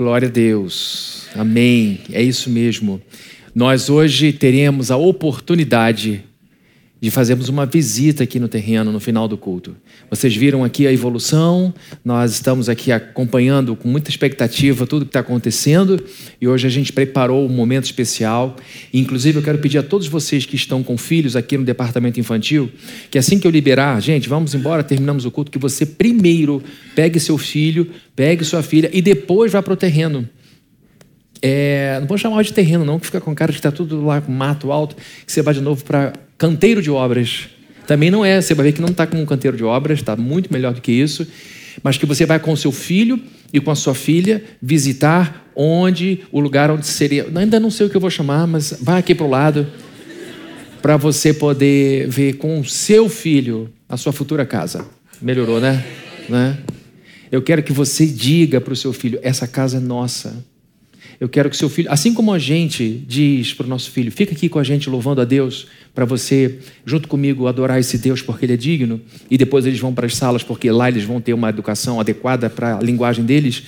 Glória a Deus. Amém. É isso mesmo. Nós hoje teremos a oportunidade de fazermos uma visita aqui no terreno no final do culto. Vocês viram aqui a evolução, nós estamos aqui acompanhando com muita expectativa tudo que está acontecendo e hoje a gente preparou um momento especial. Inclusive, eu quero pedir a todos vocês que estão com filhos aqui no departamento infantil que assim que eu liberar, gente, vamos embora, terminamos o culto, que você primeiro pegue seu filho, pegue sua filha e depois vá para o terreno. É, não vou chamar de terreno, não, que fica com cara de que está tudo lá com mato alto, que você vai de novo para canteiro de obras. Também não é, você vai ver que não está com um canteiro de obras, está muito melhor do que isso, mas que você vai com o seu filho e com a sua filha visitar onde, o lugar onde seria. Ainda não sei o que eu vou chamar, mas vai aqui para o lado, para você poder ver com o seu filho a sua futura casa. Melhorou, né? né? Eu quero que você diga para o seu filho: essa casa é nossa. Eu quero que seu filho, assim como a gente diz para o nosso filho, fica aqui com a gente louvando a Deus, para você, junto comigo, adorar esse Deus porque Ele é digno, e depois eles vão para as salas porque lá eles vão ter uma educação adequada para a linguagem deles,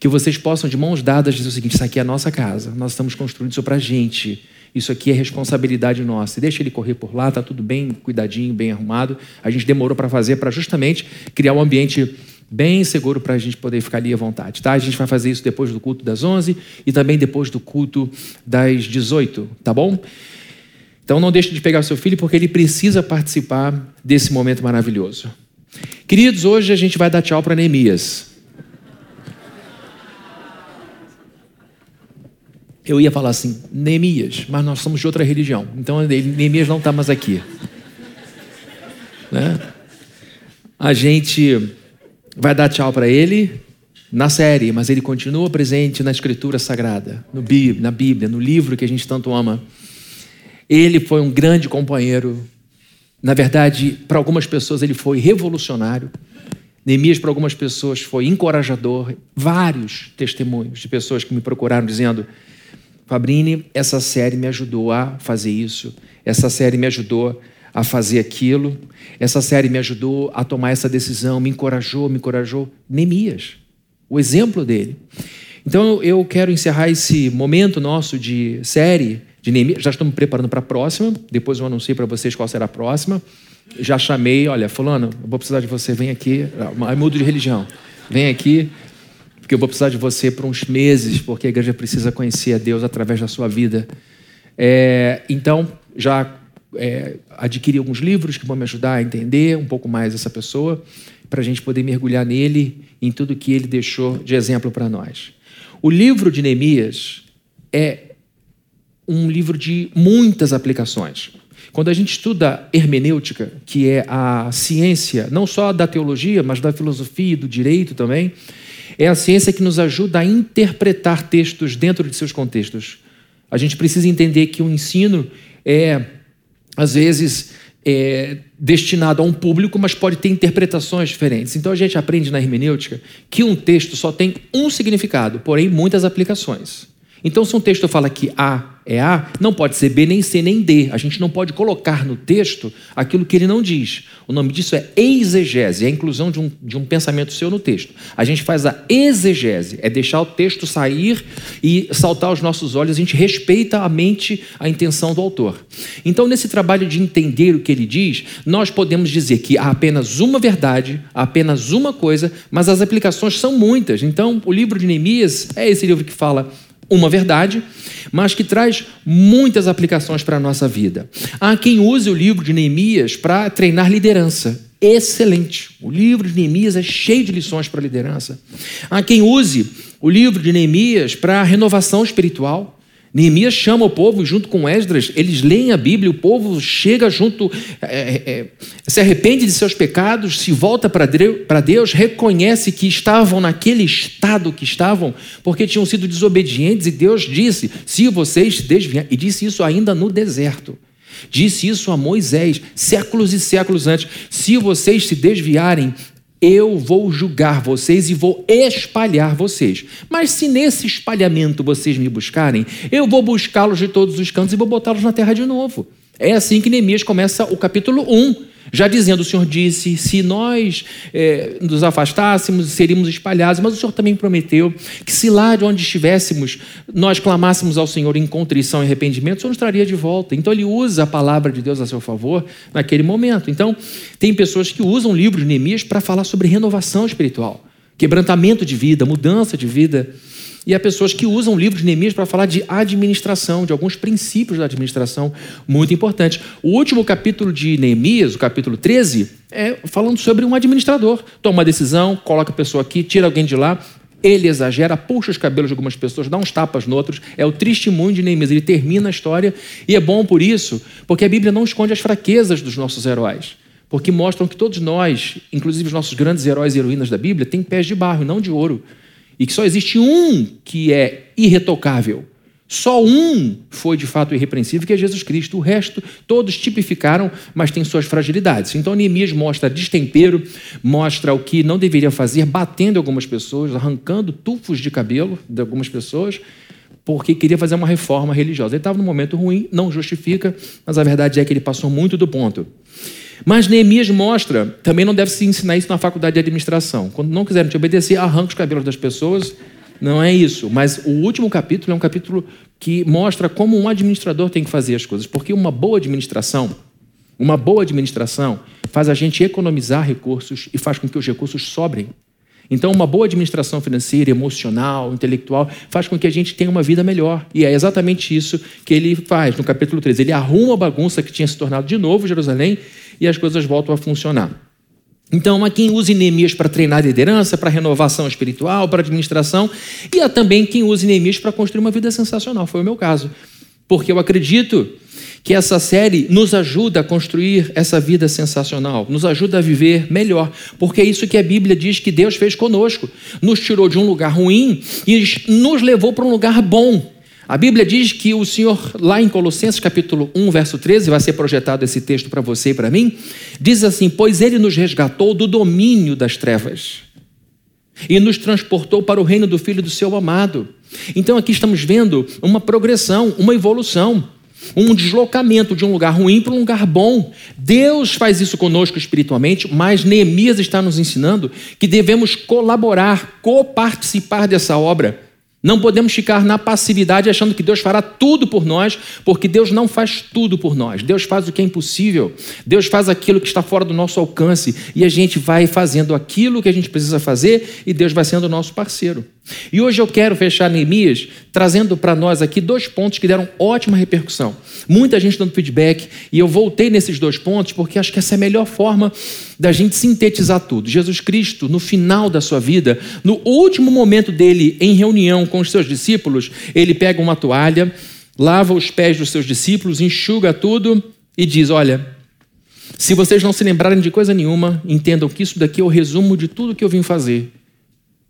que vocês possam, de mãos dadas, dizer o seguinte: Isso aqui é a nossa casa, nós estamos construindo isso para a gente. Isso aqui é responsabilidade nossa. deixa ele correr por lá, tá tudo bem cuidadinho, bem arrumado. A gente demorou para fazer para justamente criar um ambiente bem seguro para a gente poder ficar ali à vontade. Tá? A gente vai fazer isso depois do culto das 11 e também depois do culto das 18, tá bom? Então não deixe de pegar seu filho porque ele precisa participar desse momento maravilhoso. Queridos, hoje a gente vai dar tchau para Neemias. Eu ia falar assim, Neemias, mas nós somos de outra religião. Então Neemias não está mais aqui. Né? A gente vai dar tchau para ele na série, mas ele continua presente na Escritura Sagrada, no Bíblia, na Bíblia, no livro que a gente tanto ama. Ele foi um grande companheiro. Na verdade, para algumas pessoas ele foi revolucionário. Neemias, para algumas pessoas, foi encorajador. Vários testemunhos de pessoas que me procuraram dizendo: Fabrini, essa série me ajudou a fazer isso, essa série me ajudou a fazer aquilo. Essa série me ajudou a tomar essa decisão, me encorajou, me encorajou. Neemias, o exemplo dele. Então eu quero encerrar esse momento nosso de série de Neemias. Já me preparando para a próxima, depois eu anuncio para vocês qual será a próxima. Já chamei, olha, Fulano, eu vou precisar de você, vem aqui. Eu mudo de religião. Vem aqui, porque eu vou precisar de você por uns meses, porque a igreja precisa conhecer a Deus através da sua vida. É, então, já é, adquirir alguns livros que vão me ajudar a entender um pouco mais essa pessoa, para a gente poder mergulhar nele, em tudo que ele deixou de exemplo para nós. O livro de Neemias é um livro de muitas aplicações. Quando a gente estuda hermenêutica, que é a ciência não só da teologia, mas da filosofia e do direito também, é a ciência que nos ajuda a interpretar textos dentro de seus contextos. A gente precisa entender que o ensino é às vezes é, destinado a um público, mas pode ter interpretações diferentes. Então a gente aprende na hermenêutica que um texto só tem um significado, porém muitas aplicações. Então, se um texto fala que A é A, não pode ser B, nem C, nem D. A gente não pode colocar no texto aquilo que ele não diz. O nome disso é exegese, é a inclusão de um, de um pensamento seu no texto. A gente faz a exegese, é deixar o texto sair e saltar aos nossos olhos, a gente respeita a mente, a intenção do autor. Então, nesse trabalho de entender o que ele diz, nós podemos dizer que há apenas uma verdade, há apenas uma coisa, mas as aplicações são muitas. Então, o livro de Neemias é esse livro que fala uma verdade, mas que traz muitas aplicações para a nossa vida. Há quem use o livro de Neemias para treinar liderança. Excelente. O livro de Neemias é cheio de lições para liderança. Há quem use o livro de Neemias para renovação espiritual. Neemias chama o povo junto com Esdras, eles leem a Bíblia, o povo chega junto, é, é, é se arrepende de seus pecados, se volta para Deus, reconhece que estavam naquele estado que estavam, porque tinham sido desobedientes, e Deus disse: se vocês desviarem, e disse isso ainda no deserto. Disse isso a Moisés, séculos e séculos antes: se vocês se desviarem, eu vou julgar vocês e vou espalhar vocês. Mas se nesse espalhamento vocês me buscarem, eu vou buscá-los de todos os cantos e vou botá-los na terra de novo. É assim que Neemias começa o capítulo 1. Já dizendo: o Senhor disse, se nós é, nos afastássemos, seríamos espalhados, mas o Senhor também prometeu que se lá de onde estivéssemos, nós clamássemos ao Senhor em contrição e arrependimento, o Senhor nos traria de volta. Então ele usa a palavra de Deus a seu favor naquele momento. Então, tem pessoas que usam o livro de Neemias para falar sobre renovação espiritual, quebrantamento de vida, mudança de vida. E há pessoas que usam o livro de Neemias para falar de administração, de alguns princípios da administração muito importantes. O último capítulo de Neemias, o capítulo 13, é falando sobre um administrador. Toma uma decisão, coloca a pessoa aqui, tira alguém de lá, ele exagera, puxa os cabelos de algumas pessoas, dá uns tapas no outros. É o testemunho de Neemias. Ele termina a história e é bom por isso, porque a Bíblia não esconde as fraquezas dos nossos heróis. Porque mostram que todos nós, inclusive os nossos grandes heróis e heroínas da Bíblia, têm pés de barro não de ouro e que só existe um que é irretocável. Só um foi de fato irrepreensível, que é Jesus Cristo. O resto, todos tipificaram, mas têm suas fragilidades. Então, Neemias mostra destempero, mostra o que não deveria fazer, batendo algumas pessoas, arrancando tufos de cabelo de algumas pessoas, porque queria fazer uma reforma religiosa. Ele estava num momento ruim, não justifica, mas a verdade é que ele passou muito do ponto. Mas Neemias mostra, também não deve se ensinar isso na faculdade de administração. Quando não quiserem te obedecer, arranca os cabelos das pessoas. Não é isso. Mas o último capítulo é um capítulo que mostra como um administrador tem que fazer as coisas. Porque uma boa administração, uma boa administração faz a gente economizar recursos e faz com que os recursos sobrem. Então, uma boa administração financeira, emocional, intelectual, faz com que a gente tenha uma vida melhor. E é exatamente isso que ele faz no capítulo 13. Ele arruma a bagunça que tinha se tornado de novo Jerusalém e as coisas voltam a funcionar. Então, há quem use Neemias para treinar liderança, para renovação espiritual, para administração, e há também quem use Neemias para construir uma vida sensacional. Foi o meu caso. Porque eu acredito que essa série nos ajuda a construir essa vida sensacional, nos ajuda a viver melhor, porque é isso que a Bíblia diz que Deus fez conosco. Nos tirou de um lugar ruim e nos levou para um lugar bom. A Bíblia diz que o Senhor, lá em Colossenses capítulo 1, verso 13, vai ser projetado esse texto para você e para mim, diz assim: Pois ele nos resgatou do domínio das trevas e nos transportou para o reino do Filho do seu amado. Então aqui estamos vendo uma progressão, uma evolução, um deslocamento de um lugar ruim para um lugar bom. Deus faz isso conosco espiritualmente, mas Neemias está nos ensinando que devemos colaborar, coparticipar dessa obra. Não podemos ficar na passividade achando que Deus fará tudo por nós, porque Deus não faz tudo por nós. Deus faz o que é impossível. Deus faz aquilo que está fora do nosso alcance e a gente vai fazendo aquilo que a gente precisa fazer e Deus vai sendo o nosso parceiro. E hoje eu quero fechar Neemias trazendo para nós aqui dois pontos que deram ótima repercussão. Muita gente dando feedback e eu voltei nesses dois pontos porque acho que essa é a melhor forma da gente sintetizar tudo. Jesus Cristo, no final da sua vida, no último momento dele em reunião com os seus discípulos, ele pega uma toalha, lava os pés dos seus discípulos, enxuga tudo e diz: Olha, se vocês não se lembrarem de coisa nenhuma, entendam que isso daqui é o resumo de tudo que eu vim fazer.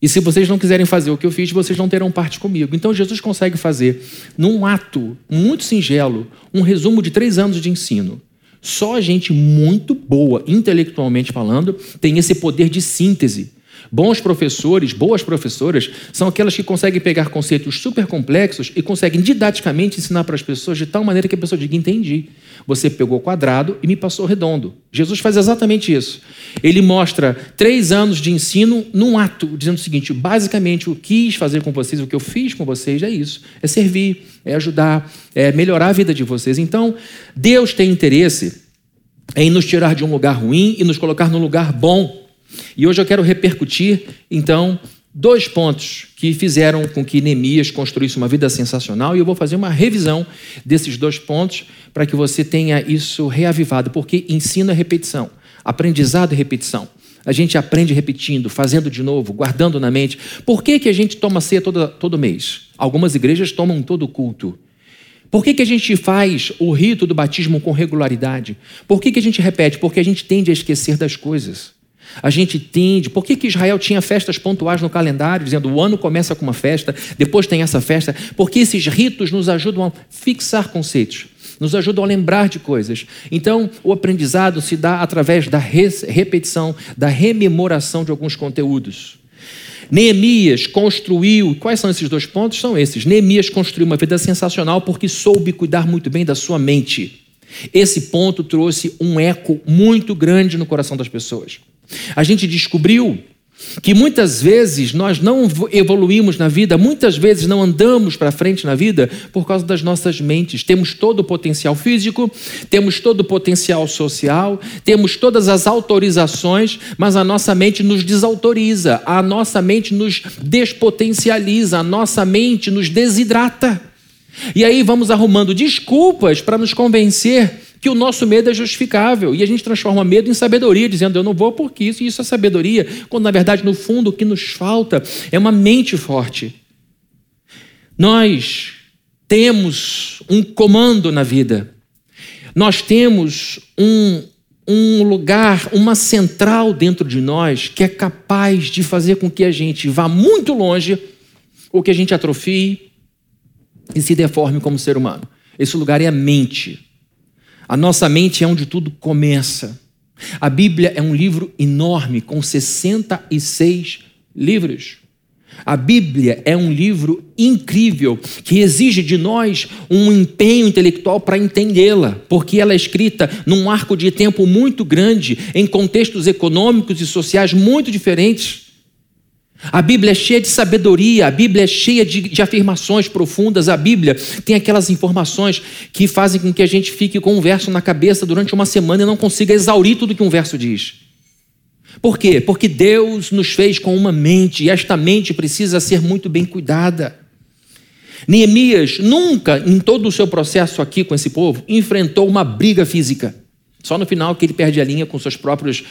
E se vocês não quiserem fazer o que eu fiz, vocês não terão parte comigo. Então Jesus consegue fazer, num ato muito singelo, um resumo de três anos de ensino. Só gente muito boa, intelectualmente falando, tem esse poder de síntese. Bons professores, boas professoras, são aquelas que conseguem pegar conceitos super complexos e conseguem didaticamente ensinar para as pessoas de tal maneira que a pessoa diga: entendi. Você pegou quadrado e me passou redondo. Jesus faz exatamente isso. Ele mostra três anos de ensino num ato, dizendo o seguinte: basicamente, o que quis fazer com vocês, o que eu fiz com vocês é isso: é servir, é ajudar, é melhorar a vida de vocês. Então, Deus tem interesse em nos tirar de um lugar ruim e nos colocar num lugar bom. E hoje eu quero repercutir, então, dois pontos que fizeram com que Neemias construísse uma vida sensacional e eu vou fazer uma revisão desses dois pontos para que você tenha isso reavivado, porque ensino é repetição, aprendizado é repetição. A gente aprende repetindo, fazendo de novo, guardando na mente. Por que, que a gente toma ceia todo, todo mês? Algumas igrejas tomam todo culto. Por que, que a gente faz o rito do batismo com regularidade? Por que, que a gente repete? Porque a gente tende a esquecer das coisas. A gente tende. Por que, que Israel tinha festas pontuais no calendário, dizendo o ano começa com uma festa, depois tem essa festa? Porque esses ritos nos ajudam a fixar conceitos, nos ajudam a lembrar de coisas. Então, o aprendizado se dá através da repetição, da rememoração de alguns conteúdos. Neemias construiu, quais são esses dois pontos? São esses. Neemias construiu uma vida sensacional porque soube cuidar muito bem da sua mente. Esse ponto trouxe um eco muito grande no coração das pessoas. A gente descobriu que muitas vezes nós não evoluímos na vida, muitas vezes não andamos para frente na vida por causa das nossas mentes. Temos todo o potencial físico, temos todo o potencial social, temos todas as autorizações, mas a nossa mente nos desautoriza, a nossa mente nos despotencializa, a nossa mente nos desidrata. E aí vamos arrumando desculpas para nos convencer que o nosso medo é justificável e a gente transforma medo em sabedoria, dizendo eu não vou porque isso e isso é sabedoria, quando na verdade no fundo o que nos falta é uma mente forte. Nós temos um comando na vida, nós temos um, um lugar, uma central dentro de nós que é capaz de fazer com que a gente vá muito longe ou que a gente atrofie e se deforme como ser humano. Esse lugar é a mente. A nossa mente é onde tudo começa. A Bíblia é um livro enorme, com 66 livros. A Bíblia é um livro incrível que exige de nós um empenho intelectual para entendê-la, porque ela é escrita num arco de tempo muito grande, em contextos econômicos e sociais muito diferentes. A Bíblia é cheia de sabedoria, a Bíblia é cheia de, de, afirmações profundas, a Bíblia tem aquelas informações que fazem com que a gente fique com um verso na cabeça durante uma semana e não consiga exaurir tudo que um verso diz. Por quê? Porque Deus nos fez com uma mente e esta mente precisa ser muito bem cuidada. Neemias nunca, em todo o seu processo aqui com esse povo, enfrentou uma briga física. Só no final que ele perde a linha com seus próprios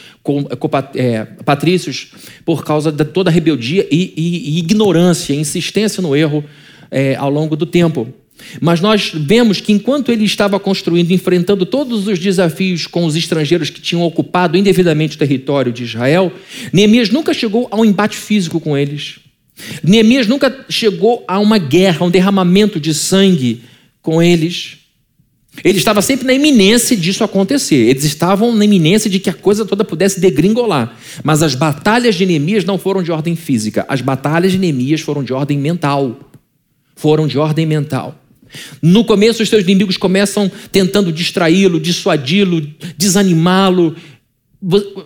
é, patrícios por causa de toda a rebeldia e, e, e ignorância, insistência no erro é, ao longo do tempo. Mas nós vemos que enquanto ele estava construindo, enfrentando todos os desafios com os estrangeiros que tinham ocupado indevidamente o território de Israel, Neemias nunca chegou a um embate físico com eles. Neemias nunca chegou a uma guerra, a um derramamento de sangue com eles. Ele estava sempre na iminência disso acontecer. Eles estavam na iminência de que a coisa toda pudesse degringolar. Mas as batalhas de Neemias não foram de ordem física. As batalhas de Neemias foram de ordem mental. Foram de ordem mental. No começo, os seus inimigos começam tentando distraí-lo, dissuadi-lo, desanimá-lo.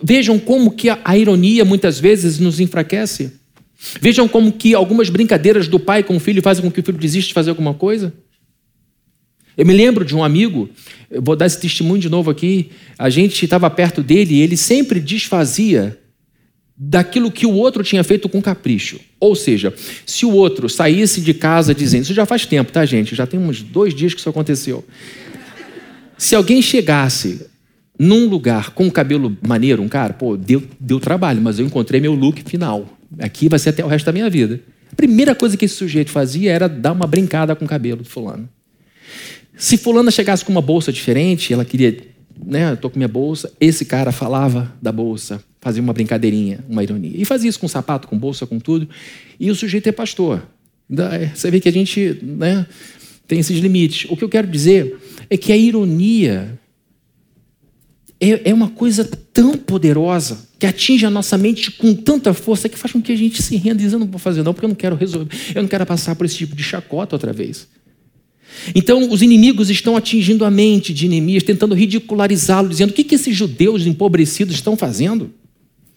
Vejam como que a ironia muitas vezes nos enfraquece. Vejam como que algumas brincadeiras do pai com o filho fazem com que o filho desista de fazer alguma coisa. Eu me lembro de um amigo, vou dar esse testemunho de novo aqui. A gente estava perto dele e ele sempre desfazia daquilo que o outro tinha feito com capricho. Ou seja, se o outro saísse de casa dizendo, isso já faz tempo, tá, gente? Já tem uns dois dias que isso aconteceu. Se alguém chegasse num lugar com um cabelo maneiro, um cara, pô, deu, deu trabalho, mas eu encontrei meu look final. Aqui vai ser até o resto da minha vida. A primeira coisa que esse sujeito fazia era dar uma brincada com o cabelo do fulano. Se fulana chegasse com uma bolsa diferente, ela queria, né, estou com minha bolsa, esse cara falava da bolsa, fazia uma brincadeirinha, uma ironia. E fazia isso com sapato, com bolsa, com tudo. E o sujeito é pastor. É, você vê que a gente né, tem esses limites. O que eu quero dizer é que a ironia é, é uma coisa tão poderosa que atinge a nossa mente com tanta força que faz com que a gente se renda e diz, eu não vou fazer não, porque eu não quero resolver, eu não quero passar por esse tipo de chacota outra vez. Então, os inimigos estão atingindo a mente de Neemias, tentando ridicularizá-lo, dizendo: o que, que esses judeus empobrecidos estão fazendo?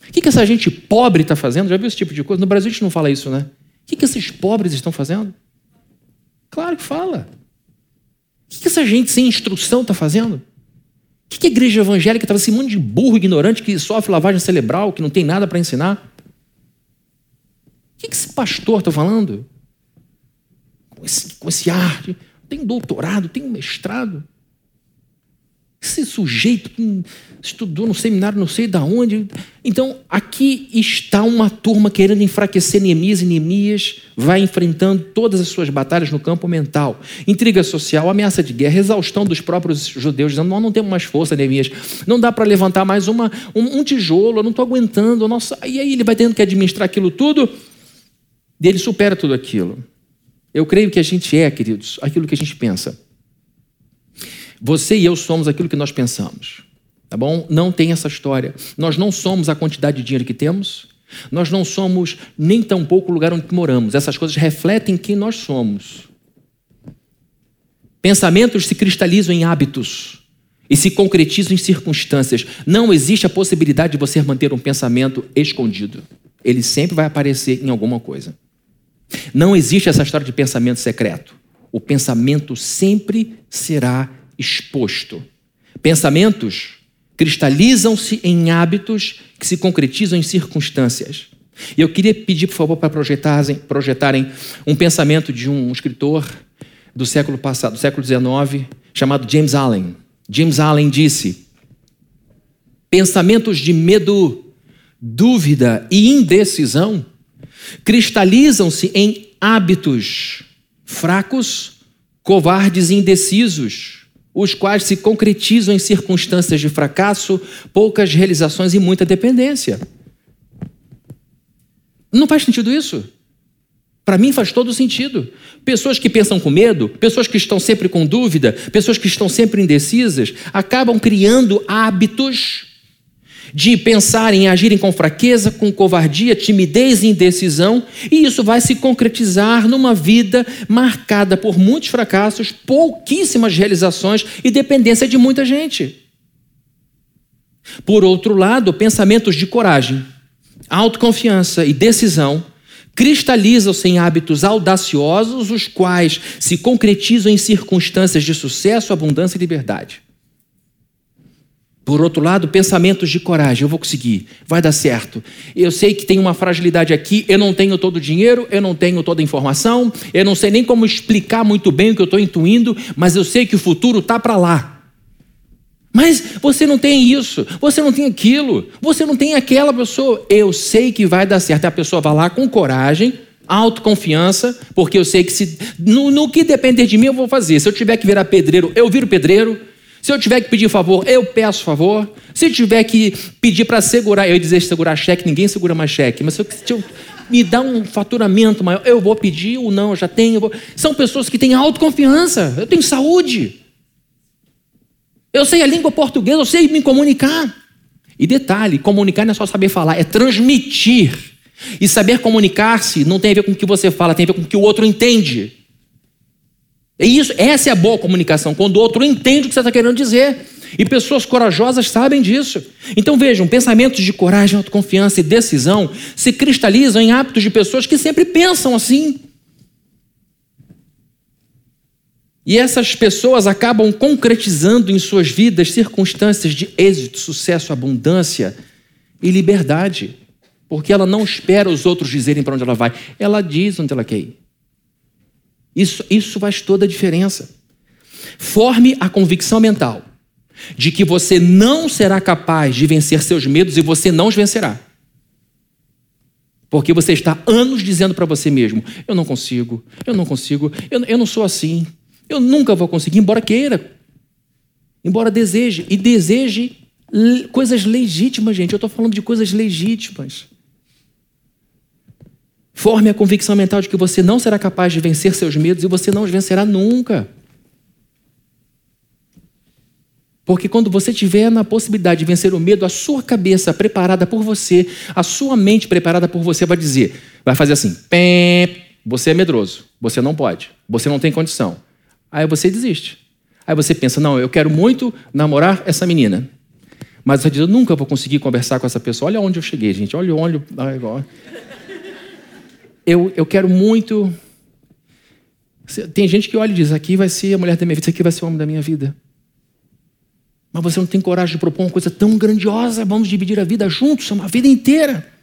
O que, que essa gente pobre está fazendo? Já viu esse tipo de coisa? No Brasil a gente não fala isso, né? O que, que esses pobres estão fazendo? Claro que fala. O que, que essa gente sem instrução está fazendo? O que, que a igreja evangélica estava esse mundo de burro ignorante que sofre lavagem cerebral, que não tem nada para ensinar? O que, que esse pastor está falando? Com esse, com esse ar de tem doutorado, tem um mestrado. Esse sujeito estudou no seminário não sei da onde. Então, aqui está uma turma querendo enfraquecer Neemias e Neemias vai enfrentando todas as suas batalhas no campo mental. Intriga social, ameaça de guerra, exaustão dos próprios judeus, dizendo, nós não temos mais força, Neemias. Não dá para levantar mais uma, um, um, tijolo, eu não estou aguentando. Nossa... E aí ele vai tendo que administrar aquilo tudo e ele supera tudo aquilo. Eu creio que a gente é, queridos, aquilo que a gente pensa. Você e eu somos aquilo que nós pensamos. Tá bom? Não tem essa história. Nós não somos a quantidade de dinheiro que temos. Nós não somos nem tampouco o lugar onde moramos. Essas coisas refletem quem nós somos. Pensamentos se cristalizam em hábitos. e se concretizam em circunstâncias. Não existe a possibilidade de você manter um pensamento escondido. Ele sempre vai aparecer em alguma coisa. Não existe essa história de pensamento secreto. O pensamento sempre será exposto. Pensamentos cristalizam-se em hábitos que se concretizam em circunstâncias. E eu queria pedir, por favor, para projetarem, projetarem um pensamento de um escritor do século passado, do século XIX, chamado James Allen. James Allen disse: pensamentos de medo, dúvida e indecisão cristalizam-se em hábitos fracos, covardes e indecisos, os quais se concretizam em circunstâncias de fracasso, poucas realizações e muita dependência. Não faz sentido isso? Para mim faz todo sentido. Pessoas que pensam com medo, pessoas que estão sempre com dúvida, pessoas que estão sempre indecisas, acabam criando hábitos de pensarem e agirem com fraqueza, com covardia, timidez e indecisão, e isso vai se concretizar numa vida marcada por muitos fracassos, pouquíssimas realizações e dependência de muita gente. Por outro lado, pensamentos de coragem, autoconfiança e decisão cristalizam-se em hábitos audaciosos, os quais se concretizam em circunstâncias de sucesso, abundância e liberdade. Por outro lado, pensamentos de coragem, eu vou conseguir, vai dar certo. Eu sei que tem uma fragilidade aqui, eu não tenho todo o dinheiro, eu não tenho toda a informação, eu não sei nem como explicar muito bem o que eu estou intuindo, mas eu sei que o futuro está para lá. Mas você não tem isso, você não tem aquilo, você não tem aquela pessoa. Eu sei que vai dar certo. A pessoa vai lá com coragem, autoconfiança, porque eu sei que se, no, no que depender de mim eu vou fazer. Se eu tiver que virar pedreiro, eu viro pedreiro. Se eu tiver que pedir favor, eu peço favor. Se tiver que pedir para segurar, eu ia dizer segurar cheque, ninguém segura mais cheque, mas se eu, se eu me dá um faturamento maior, eu vou pedir ou não, eu já tenho. Vou... São pessoas que têm autoconfiança, eu tenho saúde. Eu sei a língua portuguesa, eu sei me comunicar. E detalhe: comunicar não é só saber falar, é transmitir. E saber comunicar-se não tem a ver com o que você fala, tem a ver com o que o outro entende. É isso, essa é a boa comunicação, quando o outro entende o que você está querendo dizer. E pessoas corajosas sabem disso. Então vejam, pensamentos de coragem, autoconfiança e decisão se cristalizam em hábitos de pessoas que sempre pensam assim. E essas pessoas acabam concretizando em suas vidas circunstâncias de êxito, sucesso, abundância e liberdade. Porque ela não espera os outros dizerem para onde ela vai, ela diz onde ela quer ir. Isso, isso faz toda a diferença. Forme a convicção mental de que você não será capaz de vencer seus medos e você não os vencerá. Porque você está anos dizendo para você mesmo: eu não consigo, eu não consigo, eu, eu não sou assim, eu nunca vou conseguir, embora queira, embora deseje. E deseje coisas legítimas, gente. Eu estou falando de coisas legítimas. Forme a convicção mental de que você não será capaz de vencer seus medos e você não os vencerá nunca. Porque quando você tiver na possibilidade de vencer o medo, a sua cabeça preparada por você, a sua mente preparada por você vai dizer, vai fazer assim: você é medroso, você não pode, você não tem condição. Aí você desiste. Aí você pensa: não, eu quero muito namorar essa menina. Mas você diz: eu nunca vou conseguir conversar com essa pessoa. Olha onde eu cheguei, gente. Olha, olha. Eu, eu quero muito. Tem gente que olha e diz: aqui vai ser a mulher da minha vida, isso aqui vai ser o homem da minha vida. Mas você não tem coragem de propor uma coisa tão grandiosa. Vamos dividir a vida juntos, uma vida inteira.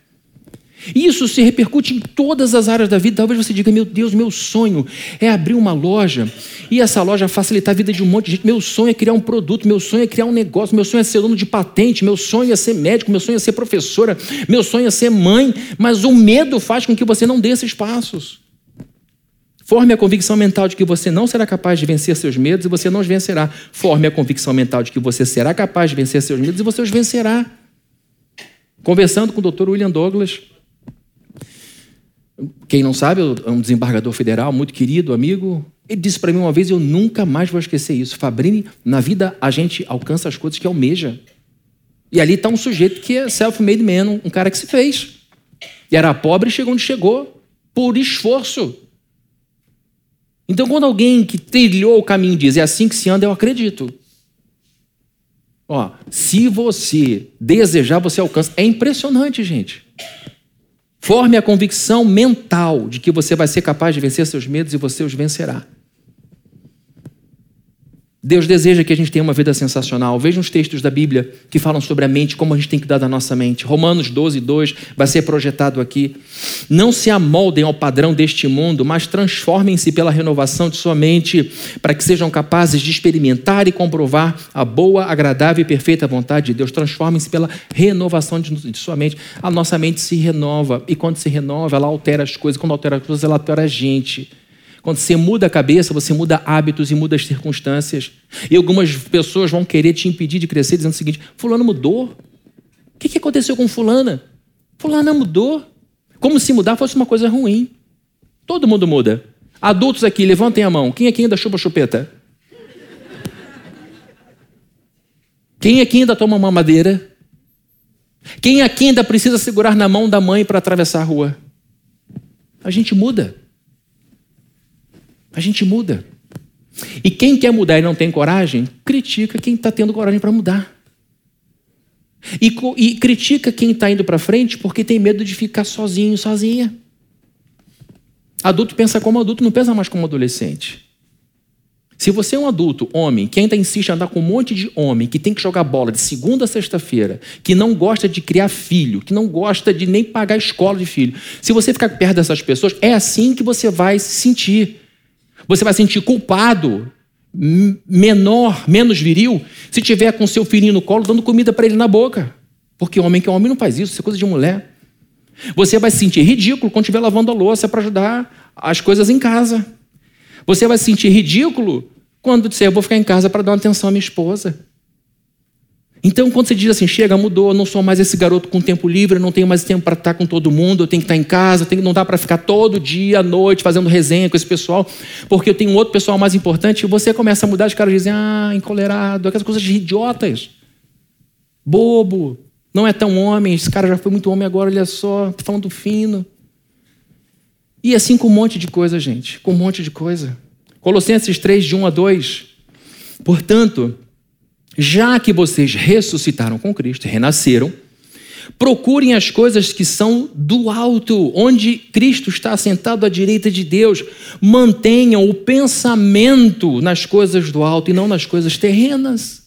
Isso se repercute em todas as áreas da vida. Talvez você diga: Meu Deus, meu sonho é abrir uma loja e essa loja facilitar a vida de um monte de gente. Meu sonho é criar um produto, meu sonho é criar um negócio, meu sonho é ser dono de patente, meu sonho é ser médico, meu sonho é ser professora, meu sonho é ser mãe. Mas o medo faz com que você não dê esses passos. Forme a convicção mental de que você não será capaz de vencer seus medos e você não os vencerá. Forme a convicção mental de que você será capaz de vencer seus medos e você os vencerá. Conversando com o Dr. William Douglas, quem não sabe, é um desembargador federal muito querido, amigo. Ele disse para mim uma vez, eu nunca mais vou esquecer isso. Fabrini, na vida a gente alcança as coisas que almeja. E ali está um sujeito que é self-made man, um cara que se fez. E era pobre e chegou onde chegou, por esforço. Então, quando alguém que trilhou o caminho diz, é assim que se anda, eu acredito. Ó, se você desejar, você alcança. É impressionante, gente. Forme a convicção mental de que você vai ser capaz de vencer seus medos e você os vencerá. Deus deseja que a gente tenha uma vida sensacional. Veja uns textos da Bíblia que falam sobre a mente, como a gente tem que cuidar da nossa mente. Romanos 12, 2 vai ser projetado aqui. Não se amoldem ao padrão deste mundo, mas transformem-se pela renovação de sua mente, para que sejam capazes de experimentar e comprovar a boa, agradável e perfeita vontade de Deus. Transformem-se pela renovação de sua mente. A nossa mente se renova, e quando se renova, ela altera as coisas. Quando altera as coisas, ela altera a gente. Quando você muda a cabeça, você muda hábitos e muda as circunstâncias. E algumas pessoas vão querer te impedir de crescer dizendo o seguinte: Fulano mudou. O que aconteceu com Fulana? Fulana mudou. Como se mudar fosse uma coisa ruim. Todo mundo muda. Adultos aqui, levantem a mão. Quem aqui ainda chupa chupeta? Quem aqui ainda toma uma madeira? Quem aqui ainda precisa segurar na mão da mãe para atravessar a rua? A gente muda. A gente muda. E quem quer mudar e não tem coragem, critica quem está tendo coragem para mudar. E, e, critica quem está indo para frente porque tem medo de ficar sozinho, sozinha. Adulto pensa como adulto, não pensa mais como adolescente. Se você é um adulto, homem, que ainda insiste em andar com um monte de homem, que tem que jogar bola de segunda a sexta-feira, que não gosta de criar filho, que não gosta de nem pagar escola de filho, se você ficar perto dessas pessoas, é assim que você vai se sentir. Você vai sentir culpado, menor, menos viril, se tiver com seu filhinho no colo dando comida para ele na boca. Porque homem que é homem não faz isso, isso é coisa de mulher. Você vai se sentir ridículo quando estiver lavando a louça para ajudar as coisas em casa. Você vai se sentir ridículo quando disser, eu vou ficar em casa para dar atenção à minha esposa. Então, quando você diz assim, chega, mudou, eu não sou mais esse garoto com tempo livre, eu não tenho mais tempo para estar com todo mundo, eu tenho que estar em casa, tenho, não dá para ficar todo dia, à noite, fazendo resenha com esse pessoal, porque eu tenho outro pessoal mais importante, e você começa a mudar, os caras dizem, ah, encolerado, aquelas coisas idiotas, bobo, não é tão homem, esse cara já foi muito homem agora, olha só, estou falando fino. E assim com um monte de coisa, gente, com um monte de coisa. Colossenses 3, de 1 a 2. Portanto, já que vocês ressuscitaram com Cristo, renasceram, procurem as coisas que são do alto, onde Cristo está sentado à direita de Deus. Mantenham o pensamento nas coisas do alto e não nas coisas terrenas.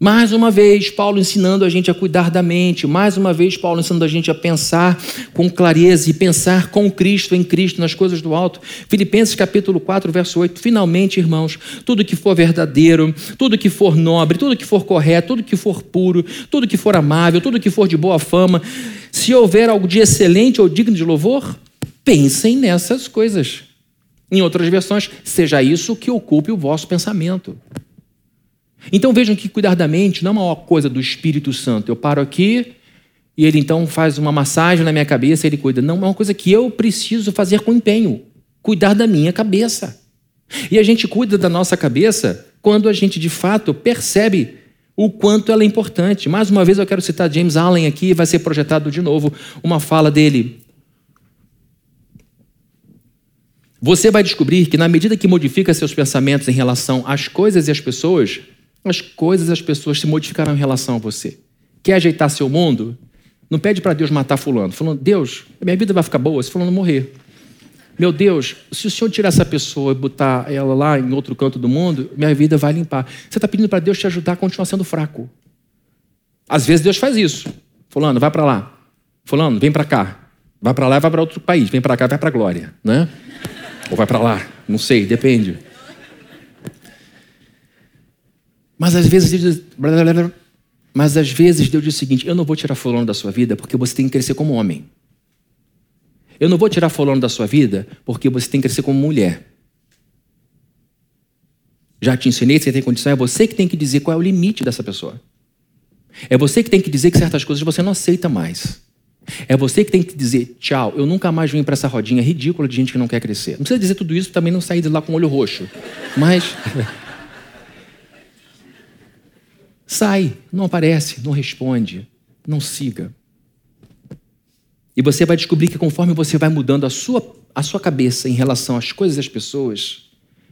Mais uma vez, Paulo ensinando a gente a cuidar da mente, mais uma vez, Paulo ensinando a gente a pensar com clareza e pensar com Cristo, em Cristo, nas coisas do alto. Filipenses capítulo 4, verso 8. Finalmente, irmãos, tudo que for verdadeiro, tudo que for nobre, tudo que for correto, tudo que for puro, tudo que for amável, tudo que for de boa fama, se houver algo de excelente ou digno de louvor, pensem nessas coisas. Em outras versões, seja isso que ocupe o vosso pensamento. Então vejam que cuidar da mente não é uma coisa do Espírito Santo. Eu paro aqui e ele então faz uma massagem na minha cabeça, ele cuida. Não, é uma coisa que eu preciso fazer com empenho. Cuidar da minha cabeça. E a gente cuida da nossa cabeça quando a gente de fato percebe o quanto ela é importante. Mais uma vez eu quero citar James Allen aqui, vai ser projetado de novo uma fala dele. Você vai descobrir que na medida que modifica seus pensamentos em relação às coisas e às pessoas, as coisas, as pessoas se modificarão em relação a você. Quer ajeitar seu mundo? Não pede para Deus matar fulano. Falando, Deus, minha vida vai ficar boa se fulano morrer. Meu Deus, se o Senhor tirar essa pessoa e botar ela lá em outro canto do mundo, minha vida vai limpar. Você está pedindo para Deus te ajudar a continuar sendo fraco. Às vezes Deus faz isso. Fulano, vai para lá. Fulano, vem para cá. Vai para lá e vai para outro país. Vem para cá, vai para a glória, né? Ou vai para lá, não sei, depende. Mas às vezes Deus diz, mas às vezes Deus diz o seguinte: eu não vou tirar fulano da sua vida porque você tem que crescer como homem. Eu não vou tirar fulano da sua vida porque você tem que crescer como mulher. Já te ensinei, você tem condição, é você que tem que dizer qual é o limite dessa pessoa. É você que tem que dizer que certas coisas você não aceita mais. É você que tem que dizer, tchau, eu nunca mais vim para essa rodinha ridícula de gente que não quer crescer. Não precisa dizer tudo isso, também não sair de lá com o olho roxo. Mas Sai, não aparece, não responde, não siga. E você vai descobrir que conforme você vai mudando a sua, a sua cabeça em relação às coisas e às pessoas,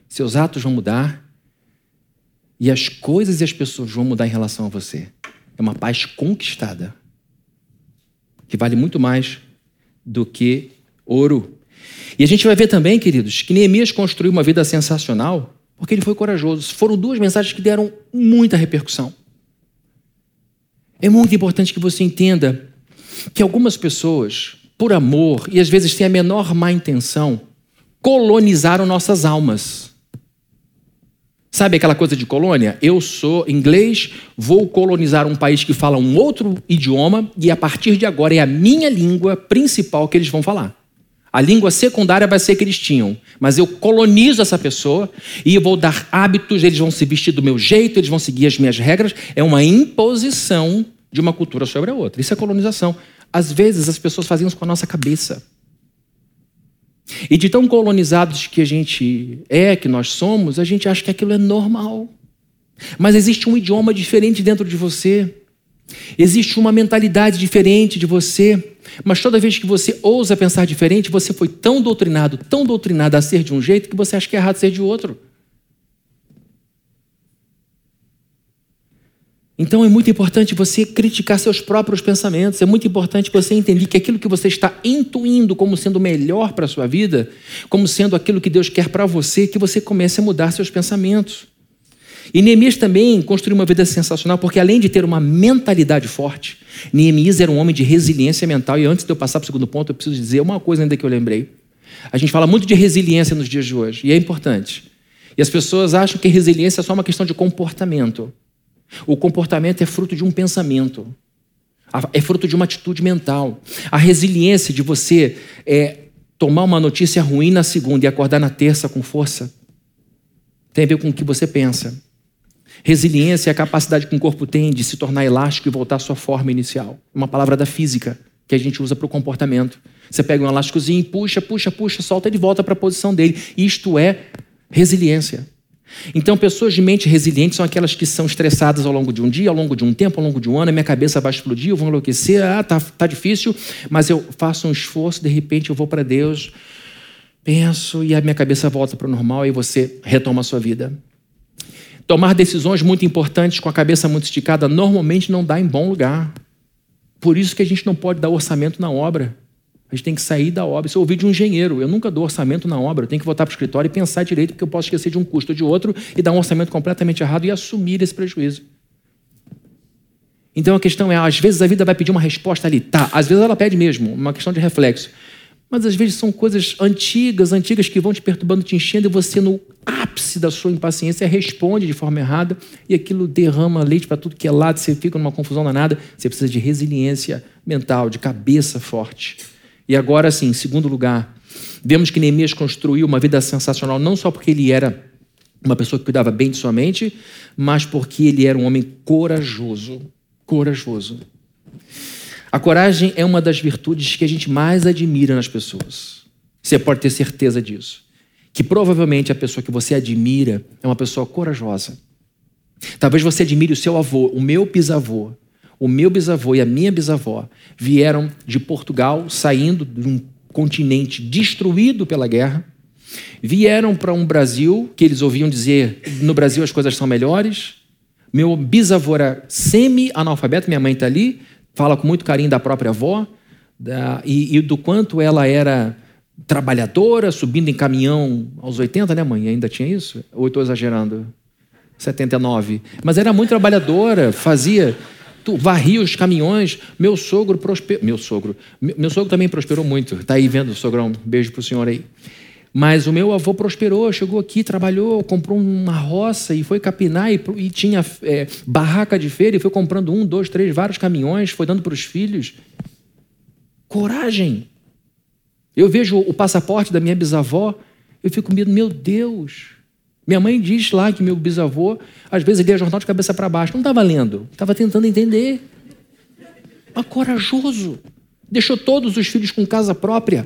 seus atos vão mudar E as coisas e as pessoas vão mudar em relação a você. É uma paz conquistada, que vale muito mais do que ouro. E a gente vai ver também, queridos, que Neemias construiu uma vida sensacional porque ele foi corajoso. Foram duas mensagens que deram muita repercussão. É muito importante que você entenda que algumas pessoas, por amor e às vezes sem a menor má intenção, colonizaram nossas almas. Sabe aquela coisa de colônia? Eu sou inglês, vou colonizar um país que fala um outro idioma e a partir de agora é a minha língua principal que eles vão falar. A língua secundária vai ser que eles tinham, mas eu colonizo essa pessoa e eu vou dar hábitos, eles vão se vestir do meu jeito, eles vão seguir as minhas regras. É uma imposição de uma cultura sobre a outra. Isso é colonização. Às vezes as pessoas fazem isso com a nossa cabeça. E de tão colonizados que a gente é, que nós somos, a gente acha que aquilo é normal. Mas existe um idioma diferente dentro de você. Existe uma mentalidade diferente de você. Mas toda vez que você ousa pensar diferente, você foi tão doutrinado, tão doutrinado a ser de um jeito que você acha que é errado ser de outro. Então é muito importante você criticar seus próprios pensamentos, é muito importante você entender que aquilo que você está intuindo como sendo melhor para a sua vida, como sendo aquilo que Deus quer para você, que você comece a mudar seus pensamentos. E Neemias também construiu uma vida sensacional, porque além de ter uma mentalidade forte, Neemias era um homem de resiliência mental. E antes de eu passar para o segundo ponto, eu preciso dizer uma coisa ainda que eu lembrei. A gente fala muito de resiliência nos dias de hoje, e é importante. E as pessoas acham que resiliência é só uma questão de comportamento. O comportamento é fruto de um pensamento, é fruto de uma atitude mental. A resiliência de você é tomar uma notícia ruim na segunda e acordar na terça com força tem a ver com o que você pensa. Resiliência é a capacidade que um corpo tem de se tornar elástico e voltar à sua forma inicial. Uma palavra da física que a gente usa para o comportamento. Você pega um elásticozinho, puxa, puxa, puxa, solta, ele volta para a posição dele. Isto é resiliência. Então, pessoas de mente resiliente são aquelas que são estressadas ao longo de um dia, ao longo de um tempo, ao longo de um ano, a minha cabeça vai explodir, eu vou enlouquecer, ah, tá, tá difícil, mas eu faço um esforço, de repente eu vou para Deus, penso e a minha cabeça volta para o normal e você retoma a sua vida. Tomar decisões muito importantes com a cabeça muito esticada normalmente não dá em bom lugar. Por isso que a gente não pode dar orçamento na obra. A gente tem que sair da obra. Isso eu ouvi de um engenheiro. Eu nunca dou orçamento na obra. Eu tenho que voltar para o escritório e pensar direito, porque eu posso esquecer de um custo ou de outro e dar um orçamento completamente errado e assumir esse prejuízo. Então a questão é: às vezes a vida vai pedir uma resposta ali. Tá, às vezes ela pede mesmo, uma questão de reflexo. Mas às vezes são coisas antigas, antigas que vão te perturbando, te enchendo, e você, no ápice da sua impaciência, responde de forma errada, e aquilo derrama leite para tudo que é lado, você fica numa confusão danada. Você precisa de resiliência mental, de cabeça forte. E agora, sim, em segundo lugar, vemos que Neemias construiu uma vida sensacional, não só porque ele era uma pessoa que cuidava bem de sua mente, mas porque ele era um homem corajoso. Corajoso. A coragem é uma das virtudes que a gente mais admira nas pessoas. Você pode ter certeza disso. Que provavelmente a pessoa que você admira é uma pessoa corajosa. Talvez você admire o seu avô, o meu bisavô. O meu bisavô e a minha bisavó vieram de Portugal, saindo de um continente destruído pela guerra. Vieram para um Brasil que eles ouviam dizer: no Brasil as coisas são melhores. Meu bisavô era semi-analfabeto, minha mãe está ali, fala com muito carinho da própria avó da, e, e, do quanto ela era trabalhadora, subindo em caminhão aos 80, né, mãe? Ainda tinha isso? Ou estou exagerando? 79. Mas era muito trabalhadora, fazia. varria os caminhões. Meu sogro prosperou. Meu sogro. Meu sogro também prosperou muito. Está aí vendo, sogrão? Beijo para o senhor aí. Mas o meu avô prosperou, chegou aqui, trabalhou, comprou uma roça e foi capinar e, e tinha é, barraca de feira e foi comprando um, dois, três, vários caminhões, foi dando para os filhos. Coragem. Eu vejo o passaporte da minha bisavó, eu fico medo, meu Deus. Minha mãe diz lá que meu bisavô, às vezes, lia jornal de cabeça para baixo. Não estava lendo, estava tentando entender. Mas corajoso. Deixou todos os filhos com casa própria.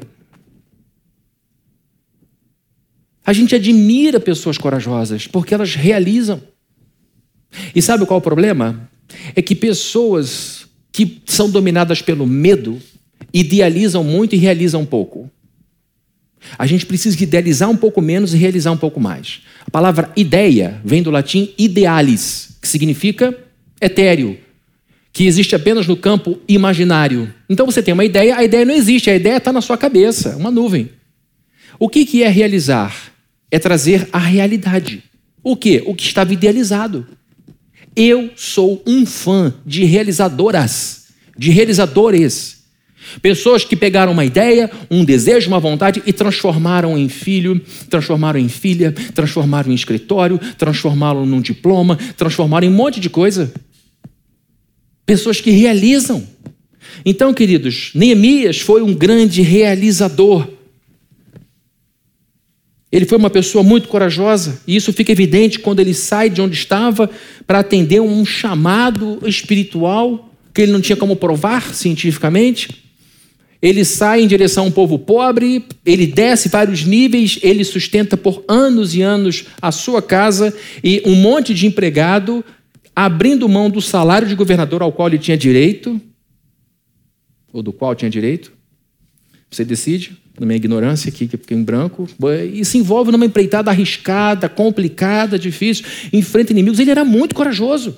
A gente admira pessoas corajosas porque elas realizam. E sabe qual é o problema? É que pessoas que são dominadas pelo medo idealizam muito e realizam pouco. A gente precisa idealizar um pouco menos e realizar um pouco mais. A palavra ideia vem do latim idealis, que significa etéreo, que existe apenas no campo imaginário. Então você tem uma ideia, a ideia não existe, a ideia está na sua cabeça, uma nuvem. O que, que é realizar? É trazer a realidade. O que? O que estava idealizado. Eu sou um fã de realizadoras, de realizadores. Pessoas que pegaram uma ideia, um desejo, uma vontade e transformaram em filho, transformaram em filha, transformaram em escritório, transformaram num diploma, transformaram em um monte de coisa. Pessoas que realizam. Então, queridos, Neemias foi um grande realizador. Ele foi uma pessoa muito corajosa, e isso fica evidente quando ele sai de onde estava para atender um chamado espiritual que ele não tinha como provar cientificamente. Ele sai em direção a um povo pobre, ele desce vários níveis, ele sustenta por anos e anos a sua casa e um monte de empregado, abrindo mão do salário de governador ao qual ele tinha direito, ou do qual tinha direito. Você decide na minha ignorância aqui, que fiquei em branco, e se envolve numa empreitada arriscada, complicada, difícil, enfrenta inimigos. Ele era muito corajoso.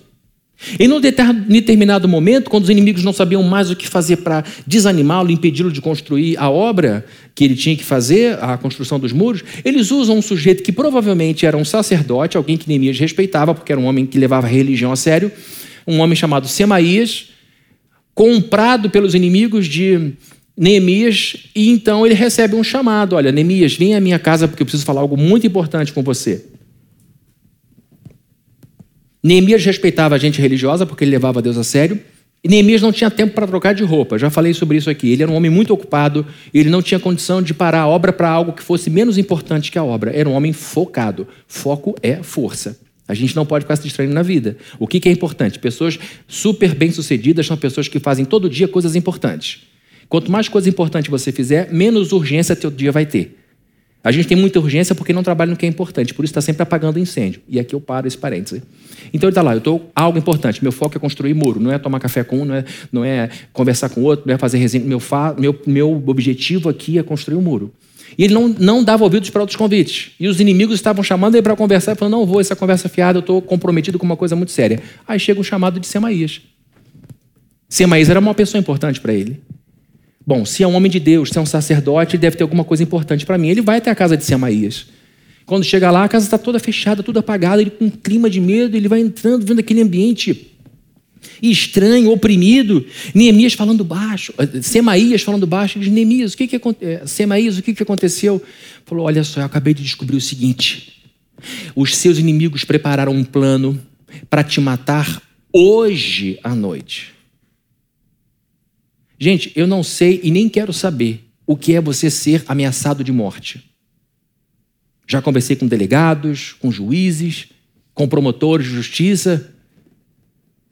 Em um determinado momento, quando os inimigos não sabiam mais o que fazer para desanimá-lo, impedi-lo de construir a obra que ele tinha que fazer, a construção dos muros, eles usam um sujeito que provavelmente era um sacerdote, alguém que Neemias respeitava, porque era um homem que levava a religião a sério, um homem chamado Semaías, comprado pelos inimigos de Neemias, e então ele recebe um chamado: Olha, Neemias, vem à minha casa porque eu preciso falar algo muito importante com você. Neemias respeitava a gente religiosa porque ele levava Deus a sério. E Neemias não tinha tempo para trocar de roupa, já falei sobre isso aqui. Ele era um homem muito ocupado, ele não tinha condição de parar a obra para algo que fosse menos importante que a obra. Era um homem focado. Foco é força. A gente não pode ficar se distraindo na vida. O que é importante? Pessoas super bem-sucedidas são pessoas que fazem todo dia coisas importantes. Quanto mais coisa importante você fizer, menos urgência teu dia vai ter. A gente tem muita urgência porque não trabalha no que é importante, por isso está sempre apagando incêndio. E aqui eu paro esse parêntese. Então ele está lá, eu estou algo importante. Meu foco é construir muro, não é tomar café com um, não é, não é conversar com outro, não é fazer resenha. Meu, fa, meu, meu objetivo aqui é construir um muro. E ele não, não dava ouvidos para outros convites. E os inimigos estavam chamando ele para conversar, falando: não vou, essa conversa fiada, eu estou comprometido com uma coisa muito séria. Aí chega o chamado de Semaías. Semaías era uma pessoa importante para ele. Bom, se é um homem de Deus, se é um sacerdote, ele deve ter alguma coisa importante para mim. Ele vai até a casa de Semaías. Quando chega lá, a casa está toda fechada, tudo apagado, ele com um clima de medo, ele vai entrando, vendo aquele ambiente estranho, oprimido. Neemias falando baixo, eh, Semaías falando baixo, ele diz, Neemias, o que que eh, Semaías, o que que aconteceu? Falou, olha só, eu acabei de descobrir o seguinte, os seus inimigos prepararam um plano para te matar hoje à noite. Gente, eu não sei e nem quero saber o que é você ser ameaçado de morte. Já conversei com delegados, com juízes, com promotores de justiça,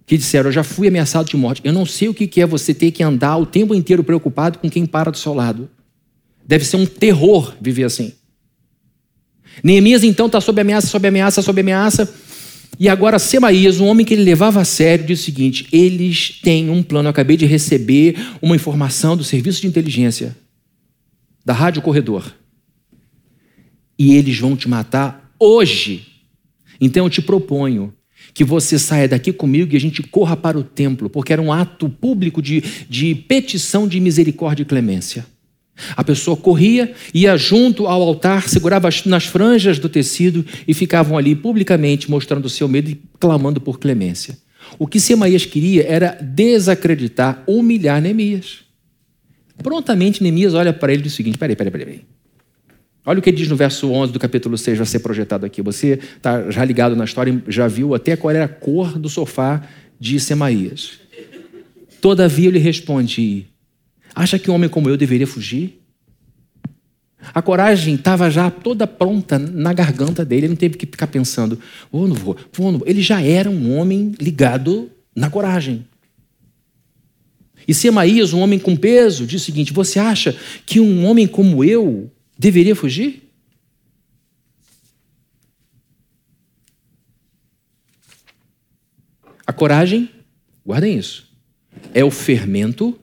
que disseram: Eu já fui ameaçado de morte. Eu não sei o que é você ter que andar o tempo inteiro preocupado com quem para do seu lado. Deve ser um terror viver assim. Neemias então está sob ameaça, sob ameaça, sob ameaça. E agora Semaías, um homem que ele levava a sério, diz o seguinte: eles têm um plano. Eu acabei de receber uma informação do serviço de inteligência da Rádio Corredor. E eles vão te matar hoje. Então eu te proponho que você saia daqui comigo e a gente corra para o templo, porque era um ato público de, de petição de misericórdia e clemência. A pessoa corria, ia junto ao altar, segurava nas franjas do tecido e ficavam ali publicamente mostrando o seu medo e clamando por clemência. O que Semaías queria era desacreditar, humilhar Neemias. Prontamente Neemias olha para ele e diz o seguinte: peraí, peraí, peraí. Olha o que ele diz no verso 11 do capítulo 6, vai ser projetado aqui. Você está já ligado na história, já viu até qual era a cor do sofá de Semaías. Todavia eu lhe respondi: Acha que um homem como eu deveria fugir? A coragem estava já toda pronta na garganta dele, ele não teve que ficar pensando, vou ou não vou, vou ou não vou. Ele já era um homem ligado na coragem. E Semaías, um homem com peso, diz o seguinte: Você acha que um homem como eu deveria fugir? A coragem, guardem isso, é o fermento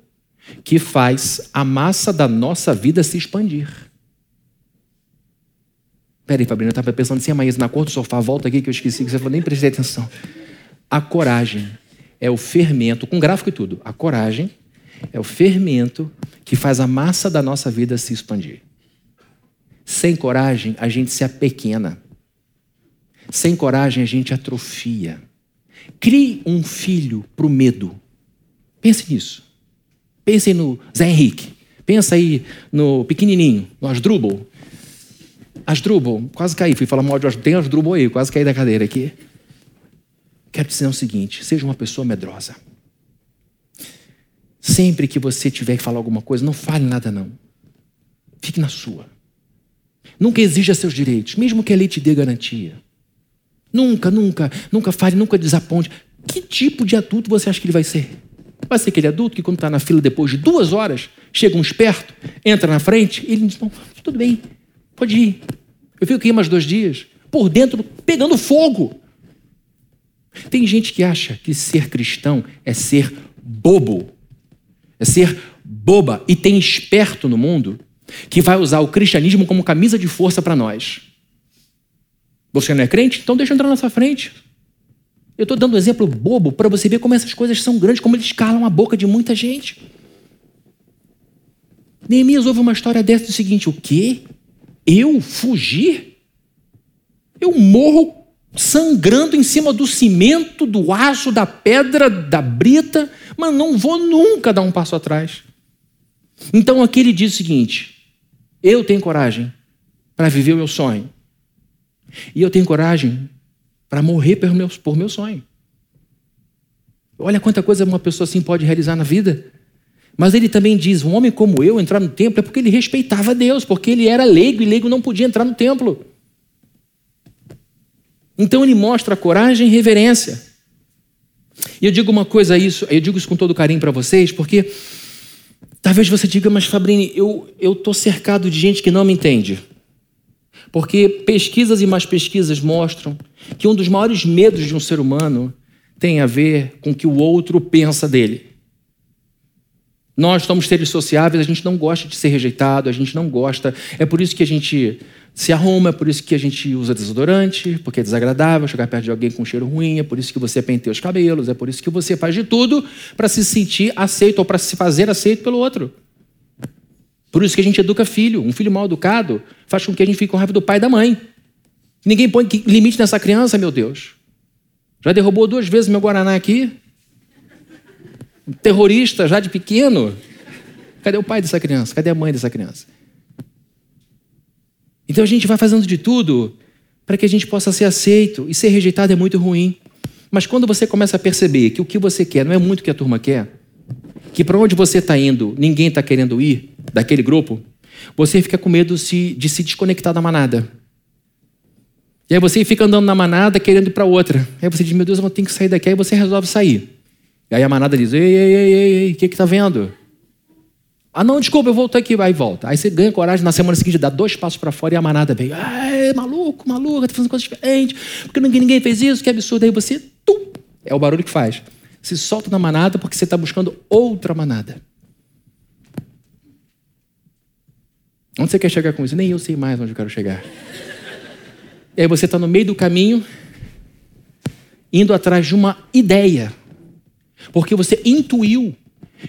que faz a massa da nossa vida se expandir. Peraí, Fabrício, eu estava pensando assim, amanhã na cor do sofá, volta aqui que eu esqueci, que você falou, nem prestei atenção. A coragem é o fermento, com gráfico e tudo. A coragem é o fermento que faz a massa da nossa vida se expandir. Sem coragem, a gente se apequena. Sem coragem, a gente atrofia. Crie um filho para o medo. Pense nisso. Pense no Zé Henrique. Pensa aí no pequenininho, no Asdrubal. Asdrubal, quase caí, fui falar mal de Asdrubal. Tem Asdrubal aí, quase caí da cadeira aqui. Quero dizer o seguinte: seja uma pessoa medrosa. Sempre que você tiver que falar alguma coisa, não fale nada, não. Fique na sua. Nunca exija seus direitos, mesmo que a lei te dê garantia. Nunca, nunca, nunca fale, nunca desaponte. Que tipo de adulto você acha que ele vai ser? Vai ser aquele adulto que, quando está na fila depois de duas horas, chega um esperto, entra na frente e ele diz: Não, tudo bem, pode ir. Eu fico aqui mais dois dias, por dentro, pegando fogo. Tem gente que acha que ser cristão é ser bobo, é ser boba. E tem esperto no mundo que vai usar o cristianismo como camisa de força para nós. Você não é crente? Então deixa eu entrar na sua frente. Eu estou dando um exemplo bobo para você ver como essas coisas são grandes, como eles calam a boca de muita gente. Neemias ouve uma história dessa do seguinte: o quê? Eu fugir? Eu morro sangrando em cima do cimento, do aço, da pedra, da brita, mas não vou nunca dar um passo atrás. Então aqui ele diz o seguinte: eu tenho coragem para viver o meu sonho. E eu tenho coragem para morrer por meu, por meu sonho. Olha quanta coisa uma pessoa assim pode realizar na vida. Mas ele também diz: um homem como eu entrar no templo é porque ele respeitava Deus, porque ele era leigo e leigo não podia entrar no templo. Então ele mostra coragem e reverência. E eu digo uma coisa a isso, eu digo isso com todo carinho para vocês, porque talvez você diga, mas Fabrini, eu estou cercado de gente que não me entende. Porque pesquisas e mais pesquisas mostram que um dos maiores medos de um ser humano tem a ver com o que o outro pensa dele. Nós somos seres sociáveis, a gente não gosta de ser rejeitado, a gente não gosta. É por isso que a gente se arruma, é por isso que a gente usa desodorante, porque é desagradável chegar perto de alguém com um cheiro ruim, é por isso que você penteia os cabelos, é por isso que você faz de tudo para se sentir aceito ou para se fazer aceito pelo outro. Por isso que a gente educa filho. Um filho mal educado faz com que a gente fique com raiva do pai e da mãe. Ninguém põe limite nessa criança, meu Deus. Já derrubou duas vezes meu Guaraná aqui. Um terrorista já de pequeno. Cadê o pai dessa criança? Cadê a mãe dessa criança? Então a gente vai fazendo de tudo para que a gente possa ser aceito. E ser rejeitado é muito ruim. Mas quando você começa a perceber que o que você quer não é muito o que a turma quer, que para onde você está indo ninguém está querendo ir, daquele grupo, você fica com medo de se desconectar da manada. E aí você fica andando na manada querendo ir para outra. Aí você diz, meu Deus, eu tenho que sair daqui. Aí você resolve sair. E aí a manada diz, ei, ei, ei, ei, o que que tá vendo? Ah, não, desculpa, eu volto aqui, vai e volta. Aí você ganha coragem na semana seguinte, dá dois passos para fora e a manada vem. Ai, maluco, maluco, tá fazendo coisa diferente. Porque ninguém, ninguém fez isso, que absurdo. Aí você, tum, é o barulho que faz. Se solta na manada porque você está buscando outra manada. Onde você quer chegar com isso? Nem eu sei mais onde eu quero chegar. E aí você está no meio do caminho, indo atrás de uma ideia. Porque você intuiu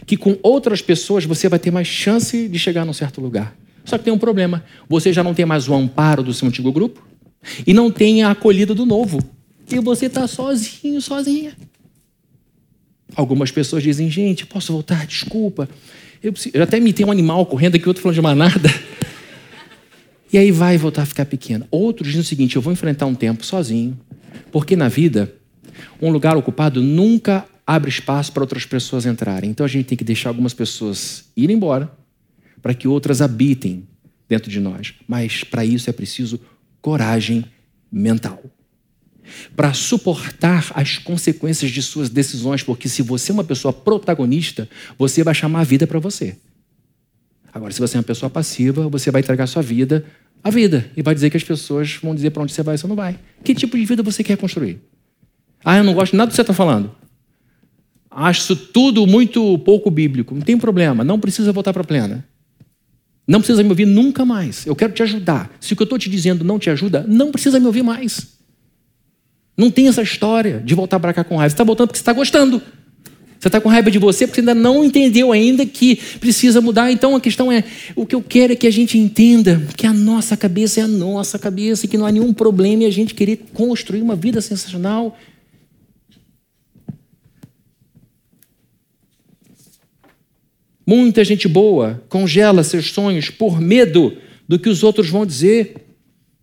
que com outras pessoas você vai ter mais chance de chegar num certo lugar. Só que tem um problema. Você já não tem mais o amparo do seu antigo grupo e não tem a acolhida do novo. E você está sozinho, sozinha. Algumas pessoas dizem, gente, posso voltar? Desculpa. Eu, eu até imitei um animal correndo aqui, outro falando de manada. E aí vai voltar a ficar pequena. Outros dizem o seguinte: eu vou enfrentar um tempo sozinho, porque na vida, um lugar ocupado nunca abre espaço para outras pessoas entrarem. Então a gente tem que deixar algumas pessoas irem embora para que outras habitem dentro de nós. Mas para isso é preciso coragem mental. Para suportar as consequências de suas decisões, porque se você é uma pessoa protagonista, você vai chamar a vida para você. Agora, se você é uma pessoa passiva, você vai entregar sua vida à vida e vai dizer que as pessoas vão dizer para onde você vai e você não vai. Que tipo de vida você quer construir? Ah, eu não gosto nada do que você está falando. Acho tudo muito pouco bíblico. Não tem problema, não precisa voltar para a plena. Não precisa me ouvir nunca mais. Eu quero te ajudar. Se o que eu estou te dizendo não te ajuda, não precisa me ouvir mais. Não tem essa história de voltar para cá com raiva. Você está voltando porque você está gostando. Você está com raiva de você porque você ainda não entendeu ainda que precisa mudar. Então a questão é: o que eu quero é que a gente entenda que a nossa cabeça é a nossa cabeça e que não há nenhum problema em a gente querer construir uma vida sensacional. Muita gente boa congela seus sonhos por medo do que os outros vão dizer,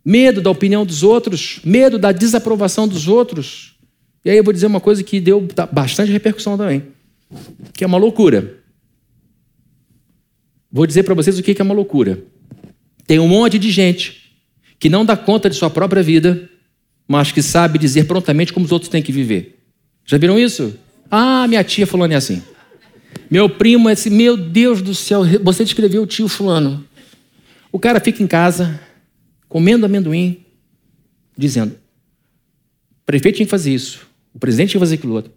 medo da opinião dos outros, medo da desaprovação dos outros. E aí eu vou dizer uma coisa que deu bastante repercussão também, que é uma loucura. Vou dizer para vocês o que é uma loucura. Tem um monte de gente que não dá conta de sua própria vida, mas que sabe dizer prontamente como os outros têm que viver. Já viram isso? Ah, minha tia falando é assim. Meu primo é assim, meu Deus do céu, você descreveu o tio fulano. O cara fica em casa, comendo amendoim, dizendo: o prefeito tinha que fazer isso, o presidente tinha que fazer aquilo outro,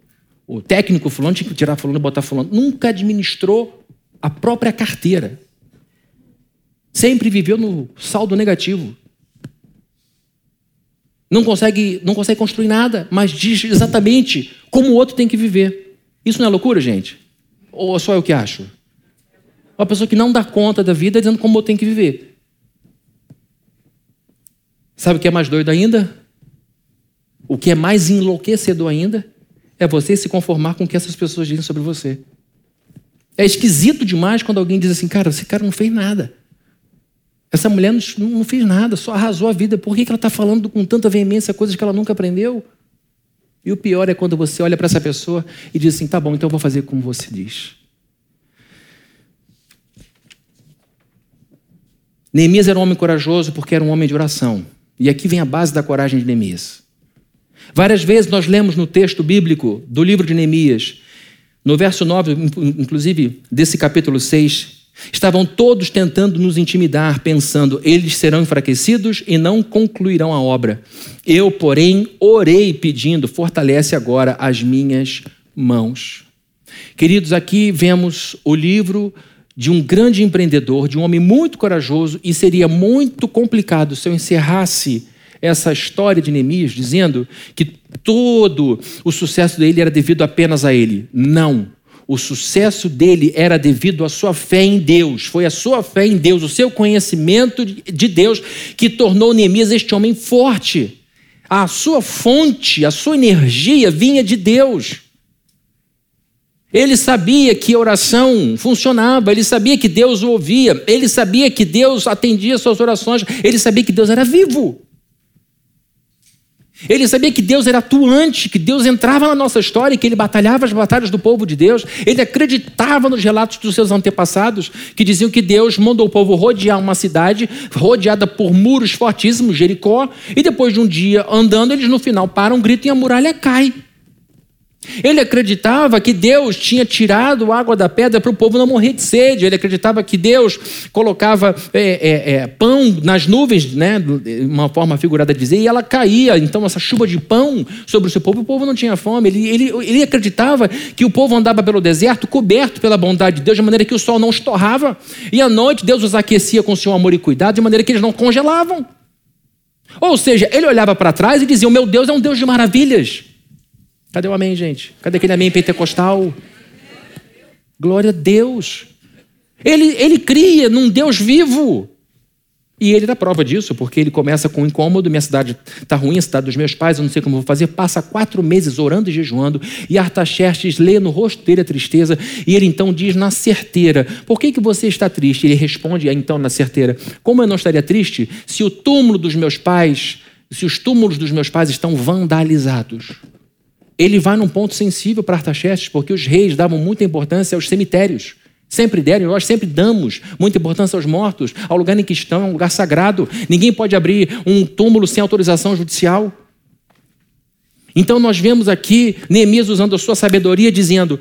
o técnico fulano tinha que tirar fulano e botar fulano. Nunca administrou a própria carteira. Sempre viveu no saldo negativo. Não consegue, não consegue construir nada, mas diz exatamente como o outro tem que viver. Isso não é loucura, gente? Ou só eu que acho? Uma pessoa que não dá conta da vida dizendo como eu tenho que viver. Sabe o que é mais doido ainda? O que é mais enlouquecedor ainda é você se conformar com o que essas pessoas dizem sobre você. É esquisito demais quando alguém diz assim, cara, esse cara não fez nada. Essa mulher não, fez nada, só arrasou a vida. Por que ela está falando com tanta veemência coisas que ela nunca aprendeu? E o pior é quando você olha para essa pessoa e diz assim: tá bom, então eu vou fazer como você diz. Neemias era um homem corajoso porque era um homem de oração. E aqui vem a base da coragem de Neemias. Várias vezes nós lemos no texto bíblico do livro de Neemias, no verso 9, inclusive desse capítulo 6, Estavam todos tentando nos intimidar, pensando: eles serão enfraquecidos e não concluirão a obra. Eu, porém, orei pedindo: fortalece agora as minhas mãos. Queridos, aqui vemos o livro de um grande empreendedor, de um homem muito corajoso, e seria muito complicado se eu encerrasse essa história de Neemias dizendo que todo o sucesso dele era devido apenas a ele. Não. O sucesso dele era devido à sua fé em Deus. Foi a sua fé em Deus, o seu conhecimento de Deus que tornou Neemias este homem forte. A sua fonte, a sua energia vinha de Deus. Ele sabia que oração funcionava, ele sabia que Deus o ouvia, ele sabia que Deus atendia suas orações, ele sabia que Deus era vivo. Ele sabia que Deus era atuante, que Deus entrava na nossa história, que ele batalhava as batalhas do povo de Deus. Ele acreditava nos relatos dos seus antepassados, que diziam que Deus mandou o povo rodear uma cidade rodeada por muros fortíssimos, Jericó, e depois de um dia andando, eles no final param, gritam e a muralha cai. Ele acreditava que Deus tinha tirado água da pedra para o povo não morrer de sede. Ele acreditava que Deus colocava é, é, é, pão nas nuvens, né, uma forma figurada de dizer, e ela caía. Então, essa chuva de pão sobre o seu povo, o povo não tinha fome. Ele, ele, ele acreditava que o povo andava pelo deserto coberto pela bondade de Deus, de maneira que o sol não estorrava. E à noite, Deus os aquecia com seu amor e cuidado, de maneira que eles não congelavam. Ou seja, ele olhava para trás e dizia: O meu Deus é um Deus de maravilhas. Cadê o amém, gente? Cadê aquele amém pentecostal? Glória a Deus. Ele, ele cria num Deus vivo. E ele dá prova disso, porque ele começa com um incômodo, minha cidade está ruim, a cidade dos meus pais, eu não sei como vou fazer. Passa quatro meses orando e jejuando, e Artaxerxes lê no rosto dele a tristeza, e ele então diz na certeira, por que, que você está triste? Ele responde então na certeira, como eu não estaria triste se o túmulo dos meus pais, se os túmulos dos meus pais estão vandalizados? Ele vai num ponto sensível para Artaxerxes, porque os reis davam muita importância aos cemitérios. Sempre deram, nós sempre damos muita importância aos mortos, ao lugar em que estão, um lugar sagrado. Ninguém pode abrir um túmulo sem autorização judicial. Então nós vemos aqui Neemias usando a sua sabedoria, dizendo: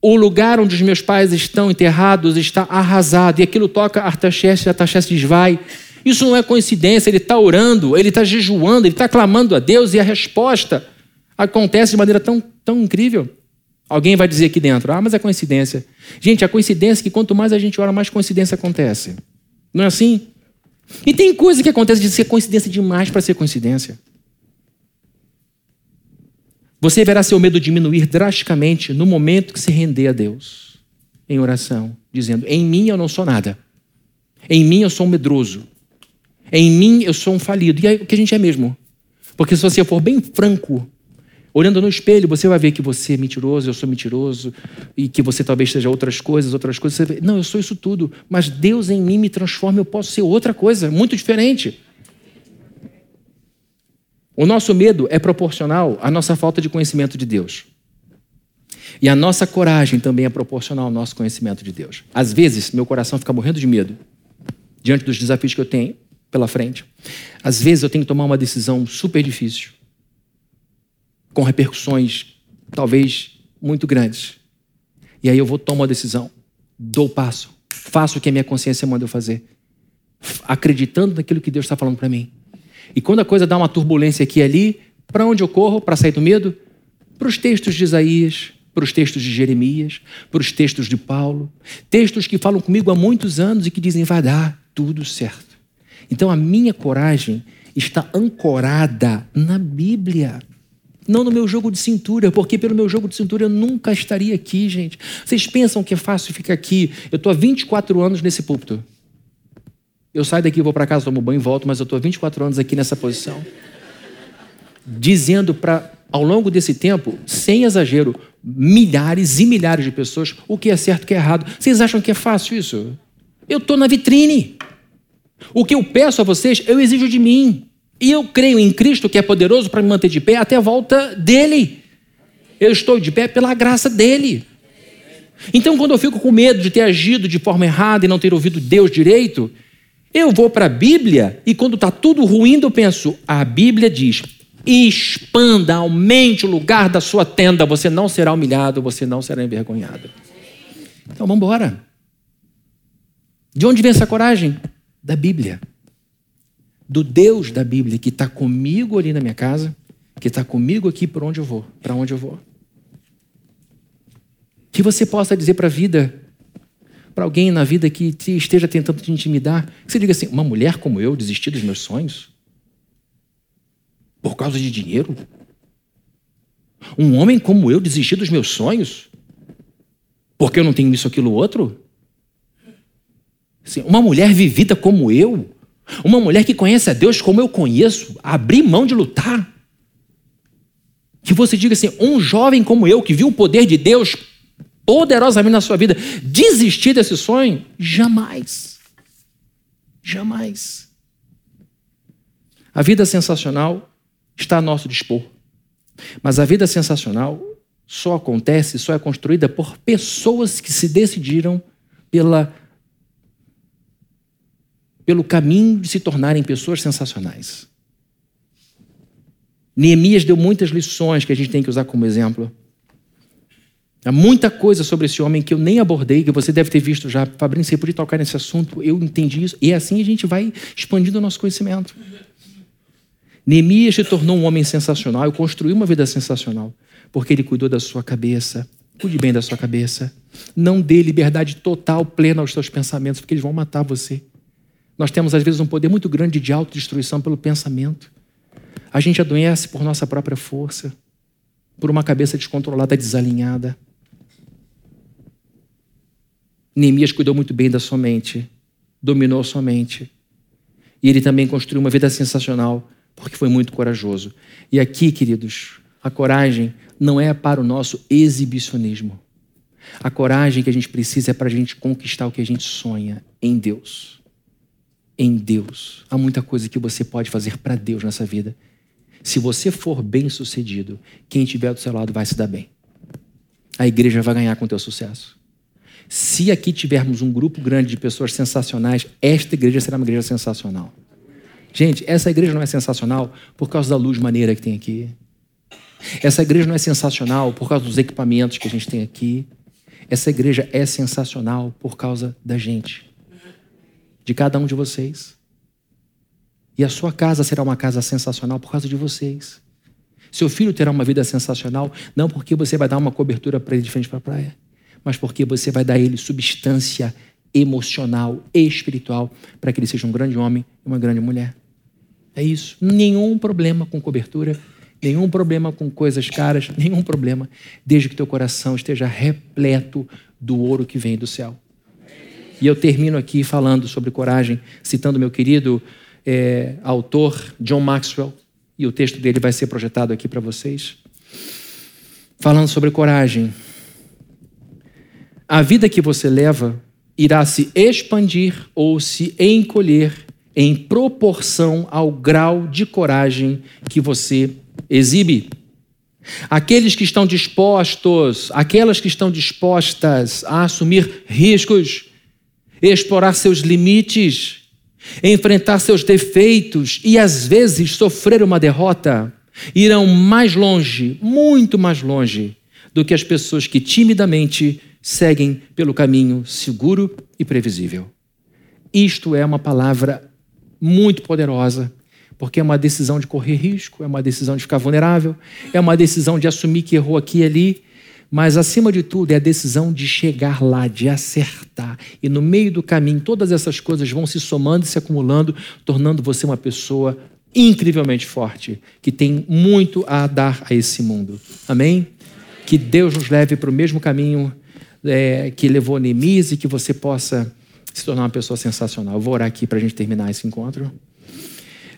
o lugar onde os meus pais estão enterrados está arrasado. E aquilo toca Artaxerxes, Artaxerxes vai. Isso não é coincidência, ele está orando, ele está jejuando, ele está clamando a Deus e a resposta acontece de maneira tão, tão incrível. Alguém vai dizer aqui dentro, ah, mas é coincidência. Gente, a coincidência é que quanto mais a gente ora, mais coincidência acontece. Não é assim? E tem coisa que acontece de ser coincidência demais para ser coincidência. Você verá seu medo diminuir drasticamente no momento que se render a Deus em oração, dizendo: Em mim eu não sou nada. Em mim eu sou um medroso. Em mim eu sou um falido. E é o que a gente é mesmo. Porque se você for bem franco, olhando no espelho, você vai ver que você é mentiroso, eu sou mentiroso, e que você talvez seja outras coisas, outras coisas. Você vê, não, eu sou isso tudo, mas Deus em mim me transforma, eu posso ser outra coisa, muito diferente. O nosso medo é proporcional à nossa falta de conhecimento de Deus. E a nossa coragem também é proporcional ao nosso conhecimento de Deus. Às vezes, meu coração fica morrendo de medo diante dos desafios que eu tenho pela frente. Às vezes, eu tenho que tomar uma decisão super difícil, com repercussões talvez muito grandes. E aí eu vou tomar uma decisão, dou o passo, faço o que a minha consciência manda eu fazer, acreditando naquilo que Deus está falando para mim. E quando a coisa dá uma turbulência aqui e ali, para onde eu corro para sair do medo? Para os textos de Isaías, para os textos de Jeremias, para os textos de Paulo, textos que falam comigo há muitos anos e que dizem vai dar tudo certo. Então a minha coragem está ancorada na Bíblia. Não no meu jogo de cintura, porque pelo meu jogo de cintura eu nunca estaria aqui, gente. Vocês pensam que é fácil ficar aqui? Eu estou há 24 anos nesse púlpito. Eu saio daqui, vou para casa, tomo banho e volto, mas eu estou 24 anos aqui nessa posição. Dizendo para, ao longo desse tempo, sem exagero, milhares e milhares de pessoas o que é certo e o que é errado. Vocês acham que é fácil isso? Eu estou na vitrine. O que eu peço a vocês, eu exijo de mim. E eu creio em Cristo que é poderoso para me manter de pé até a volta dele. Eu estou de pé pela graça dele. Então, quando eu fico com medo de ter agido de forma errada e não ter ouvido Deus direito, eu vou para a Bíblia e quando está tudo ruim, eu penso: a Bíblia diz, expanda, aumente o lugar da sua tenda, você não será humilhado, você não será envergonhado. Então vamos embora. De onde vem essa coragem? Da Bíblia. Do Deus da Bíblia que está comigo ali na minha casa, que está comigo aqui por onde eu vou, para onde eu vou. Que você possa dizer para a vida, para alguém na vida que te esteja tentando te intimidar, que você diga assim: uma mulher como eu desistir dos meus sonhos? Por causa de dinheiro? Um homem como eu desistir dos meus sonhos? Porque eu não tenho isso, aquilo, outro? Assim, uma mulher vivida como eu, uma mulher que conhece a Deus como eu conheço, abrir mão de lutar. Que você diga assim: um jovem como eu, que viu o poder de Deus poderosamente na sua vida, desistir desse sonho? Jamais. Jamais. A vida sensacional está a nosso dispor. Mas a vida sensacional só acontece, só é construída por pessoas que se decidiram pela, pelo caminho de se tornarem pessoas sensacionais. Neemias deu muitas lições que a gente tem que usar como exemplo. Há muita coisa sobre esse homem que eu nem abordei, que você deve ter visto já. Fabrício, você podia tocar nesse assunto, eu entendi isso. E assim a gente vai expandindo o nosso conhecimento. Neemias se tornou um homem sensacional e construiu uma vida sensacional, porque ele cuidou da sua cabeça. Cuide bem da sua cabeça. Não dê liberdade total, plena aos seus pensamentos, porque eles vão matar você. Nós temos, às vezes, um poder muito grande de autodestruição pelo pensamento. A gente adoece por nossa própria força, por uma cabeça descontrolada, desalinhada. Neemias cuidou muito bem da sua mente, dominou sua mente. E ele também construiu uma vida sensacional, porque foi muito corajoso. E aqui, queridos, a coragem não é para o nosso exibicionismo. A coragem que a gente precisa é para a gente conquistar o que a gente sonha em Deus. Em Deus. Há muita coisa que você pode fazer para Deus nessa vida. Se você for bem sucedido, quem estiver do seu lado vai se dar bem. A igreja vai ganhar com o teu sucesso. Se aqui tivermos um grupo grande de pessoas sensacionais, esta igreja será uma igreja sensacional. Gente, essa igreja não é sensacional por causa da luz maneira que tem aqui. Essa igreja não é sensacional por causa dos equipamentos que a gente tem aqui. Essa igreja é sensacional por causa da gente, de cada um de vocês. E a sua casa será uma casa sensacional por causa de vocês. Seu filho terá uma vida sensacional, não porque você vai dar uma cobertura para ele de frente para a praia mas porque você vai dar a ele substância emocional, espiritual, para que ele seja um grande homem e uma grande mulher. É isso. Nenhum problema com cobertura, nenhum problema com coisas caras, nenhum problema, desde que teu coração esteja repleto do ouro que vem do céu. E eu termino aqui falando sobre coragem, citando meu querido é, autor John Maxwell, e o texto dele vai ser projetado aqui para vocês. Falando sobre coragem. A vida que você leva irá se expandir ou se encolher em proporção ao grau de coragem que você exibe. Aqueles que estão dispostos, aquelas que estão dispostas a assumir riscos, explorar seus limites, enfrentar seus defeitos e às vezes sofrer uma derrota, irão mais longe, muito mais longe, do que as pessoas que timidamente seguem pelo caminho seguro e previsível. Isto é uma palavra muito poderosa, porque é uma decisão de correr risco, é uma decisão de ficar vulnerável, é uma decisão de assumir que errou aqui e ali, mas acima de tudo é a decisão de chegar lá, de acertar. E no meio do caminho, todas essas coisas vão se somando e se acumulando, tornando você uma pessoa incrivelmente forte, que tem muito a dar a esse mundo. Amém? Que Deus nos leve para o mesmo caminho é, que levou Neemias e que você possa se tornar uma pessoa sensacional. Eu vou orar aqui para a gente terminar esse encontro.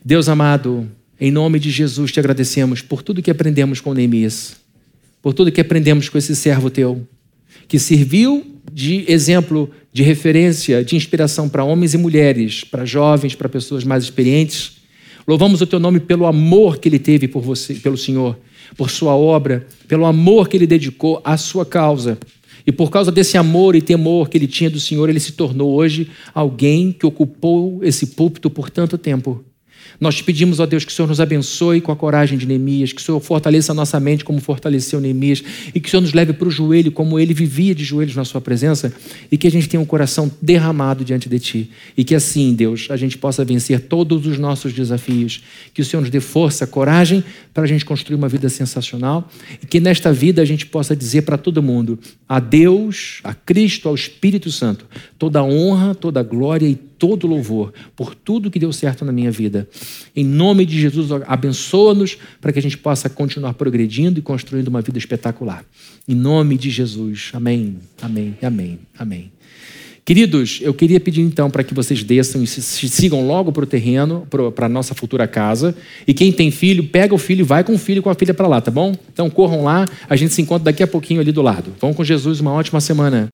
Deus amado, em nome de Jesus te agradecemos por tudo que aprendemos com Neemias, por tudo que aprendemos com esse servo teu, que serviu de exemplo, de referência, de inspiração para homens e mulheres, para jovens, para pessoas mais experientes. Louvamos o teu nome pelo amor que ele teve por você, pelo Senhor, por sua obra, pelo amor que ele dedicou à sua causa. E por causa desse amor e temor que ele tinha do Senhor, ele se tornou hoje alguém que ocupou esse púlpito por tanto tempo nós te pedimos, ó Deus, que o Senhor nos abençoe com a coragem de Neemias, que o Senhor fortaleça a nossa mente como fortaleceu Neemias, e que o Senhor nos leve para o joelho como ele vivia de joelhos na sua presença, e que a gente tenha um coração derramado diante de Ti. E que assim, Deus, a gente possa vencer todos os nossos desafios. Que o Senhor nos dê força, coragem para a gente construir uma vida sensacional, e que nesta vida a gente possa dizer para todo mundo: a Deus, a Cristo, ao Espírito Santo, toda honra, toda glória e todo louvor por tudo que deu certo na minha vida. Em nome de Jesus, abençoa-nos para que a gente possa continuar progredindo e construindo uma vida espetacular. Em nome de Jesus. Amém, amém, amém, amém. Queridos, eu queria pedir então para que vocês desçam e se sigam logo para o terreno, para a nossa futura casa. E quem tem filho, pega o filho e vai com o filho e com a filha para lá, tá bom? Então corram lá, a gente se encontra daqui a pouquinho ali do lado. Vão com Jesus, uma ótima semana.